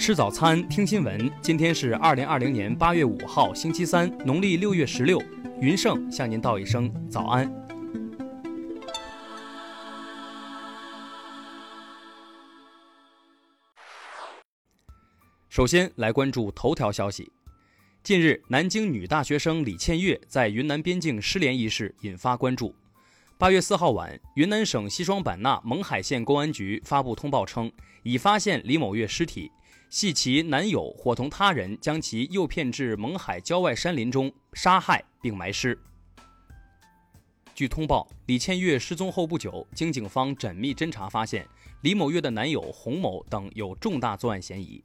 吃早餐，听新闻。今天是二零二零年八月五号，星期三，农历六月十六。云盛向您道一声早安。首先来关注头条消息。近日，南京女大学生李倩月在云南边境失联一事引发关注。八月四号晚，云南省西双版纳勐海县公安局发布通报称，已发现李某月尸体。系其男友伙同他人将其诱骗至勐海郊外山林中杀害并埋尸。据通报，李倩月失踪后不久，经警方缜密侦查发现，李某月的男友洪某等有重大作案嫌疑。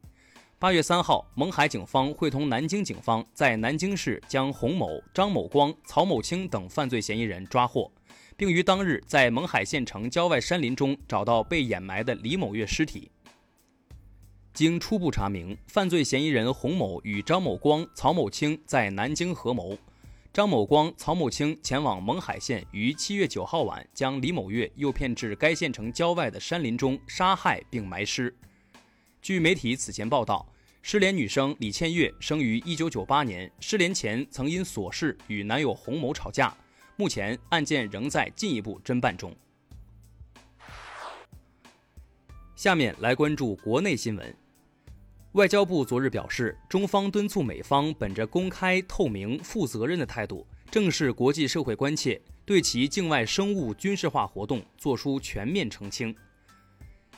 八月三号，勐海警方会同南京警方在南京市将洪某、张某光、曹某清等犯罪嫌疑人抓获，并于当日在勐海县城郊外山林中找到被掩埋的李某月尸体。经初步查明，犯罪嫌疑人洪某与张某光、曹某清在南京合谋，张某光、曹某清前往勐海县，于七月九号晚将李某月诱骗至该县城郊外的山林中杀害并埋尸。据媒体此前报道，失联女生李倩月生于一九九八年，失联前曾因琐事与男友洪某吵架，目前案件仍在进一步侦办中。下面来关注国内新闻。外交部昨日表示，中方敦促美方本着公开、透明、负责任的态度，正视国际社会关切，对其境外生物军事化活动作出全面澄清。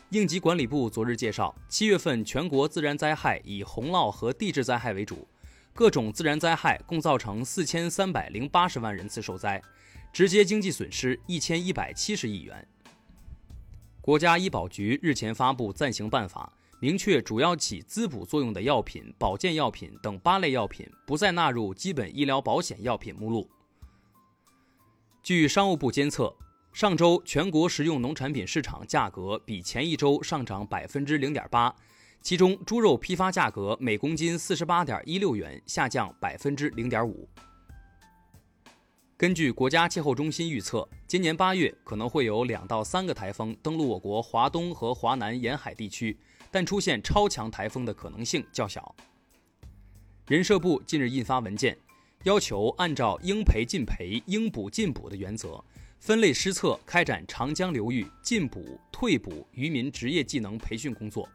应急管理部昨日介绍，七月份全国自然灾害以洪涝和地质灾害为主，各种自然灾害共造成四千三百零八十万人次受灾，直接经济损失一千一百七十亿元。国家医保局日前发布暂行办法。明确主要起滋补作用的药品、保健药品等八类药品不再纳入基本医疗保险药品目录。据商务部监测，上周全国食用农产品市场价格比前一周上涨百分之零点八，其中猪肉批发价格每公斤四十八点一六元，下降百分之零点五。根据国家气候中心预测，今年八月可能会有两到三个台风登陆我国华东和华南沿海地区。但出现超强台风的可能性较小。人社部近日印发文件，要求按照应赔尽赔、应补尽补的原则，分类施策开展长江流域进补、退补渔民职业技能培训工作。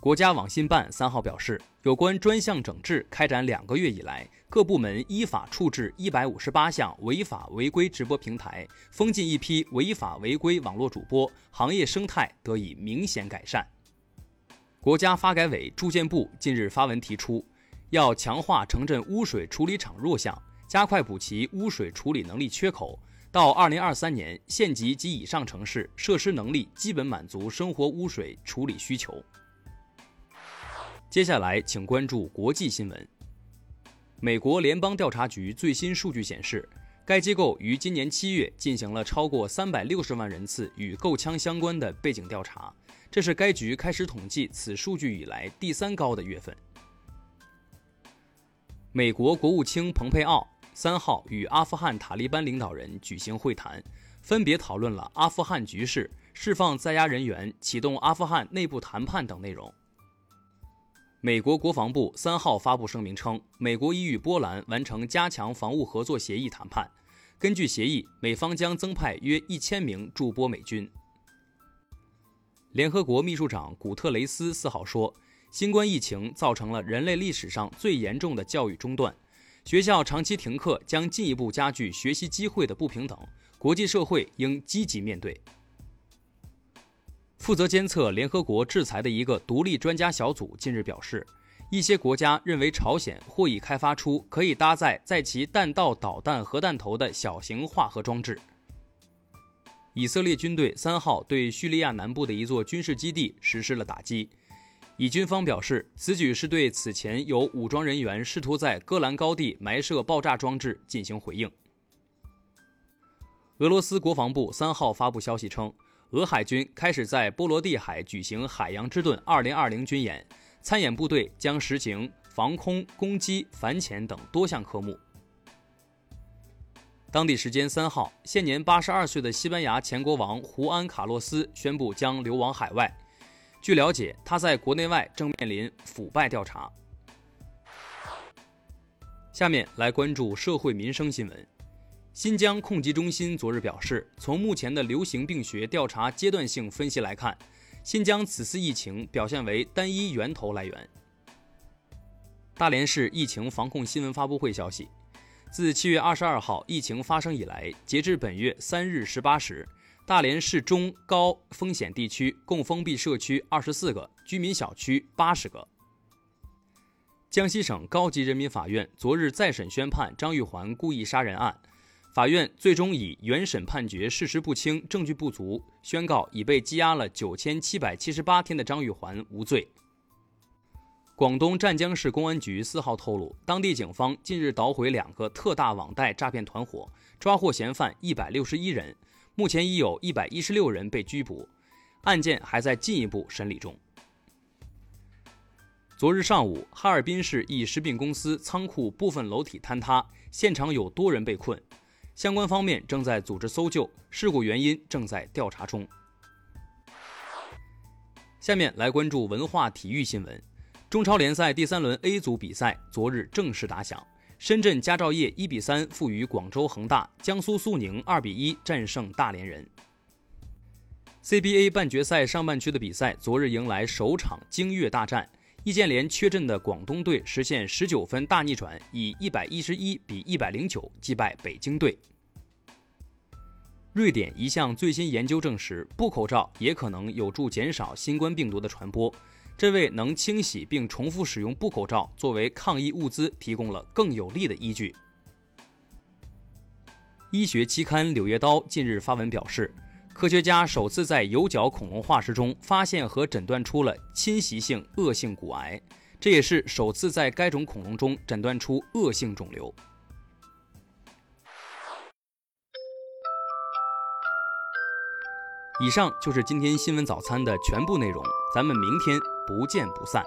国家网信办三号表示，有关专项整治开展两个月以来，各部门依法处置一百五十八项违法违规直播平台，封禁一批违法违规网络主播，行业生态得以明显改善。国家发改委、住建部近日发文提出，要强化城镇污水处理厂弱项，加快补齐污水处理能力缺口，到二零二三年，县级及以上城市设施能力基本满足生活污水处理需求。接下来，请关注国际新闻。美国联邦调查局最新数据显示，该机构于今年七月进行了超过三百六十万人次与购枪相关的背景调查，这是该局开始统计此数据以来第三高的月份。美国国务卿蓬佩奥三号与阿富汗塔利班领导人举行会谈，分别讨论了阿富汗局势、释放在押人员、启动阿富汗内部谈判等内容。美国国防部三号发布声明称，美国已与波兰完成加强防务合作协议谈判。根据协议，美方将增派约一千名驻波美军。联合国秘书长古特雷斯四号说，新冠疫情造成了人类历史上最严重的教育中断，学校长期停课将进一步加剧学习机会的不平等，国际社会应积极面对。负责监测联合国制裁的一个独立专家小组近日表示，一些国家认为朝鲜或已开发出可以搭载在其弹道导弹核弹头的小型化核装置。以色列军队三号对叙利亚南部的一座军事基地实施了打击，以军方表示，此举是对此前有武装人员试图在戈兰高地埋设爆炸装置进行回应。俄罗斯国防部三号发布消息称。俄海军开始在波罗的海举行“海洋之盾 ”2020 军演，参演部队将实行防空、攻击、反潜等多项科目。当地时间三号，现年八十二岁的西班牙前国王胡安·卡洛斯宣布将流亡海外。据了解，他在国内外正面临腐败调查。下面来关注社会民生新闻。新疆控疾中心昨日表示，从目前的流行病学调查阶段性分析来看，新疆此次疫情表现为单一源头来源。大连市疫情防控新闻发布会消息，自七月二十二号疫情发生以来，截至本月三日十八时，大连市中高风险地区共封闭社区二十四个，居民小区八十个。江西省高级人民法院昨日再审宣判张玉环故意杀人案，法院最终以原审判决事实不清、证据不足，宣告已被羁押了九千七百七十八天的张玉环无罪。广东湛江市公安局四号透露，当地警方近日捣毁两个特大网贷诈骗团伙，抓获嫌犯一百六十一人，目前已有一百一十六人被拘捕，案件还在进一步审理中。昨日上午，哈尔滨市一食品公司仓库部分楼体坍塌，现场有多人被困，相关方面正在组织搜救，事故原因正在调查中。下面来关注文化体育新闻。中超联赛第三轮 A 组比赛昨日正式打响，深圳佳兆业一比三负于广州恒大，江苏苏宁二比一战胜大连人。CBA 半决赛上半区的比赛昨日迎来首场京粤大战，易建联缺阵的广东队实现十九分大逆转，以一百一十一比一百零九击败北京队。瑞典一项最新研究证实，布口罩也可能有助减少新冠病毒的传播。这为能清洗并重复使用布口罩作为抗疫物资提供了更有力的依据。医学期刊《柳叶刀》近日发文表示，科学家首次在有角恐龙化石中发现和诊断出了侵袭性恶性骨癌，这也是首次在该种恐龙中诊断出恶性肿瘤。以上就是今天新闻早餐的全部内容，咱们明天不见不散。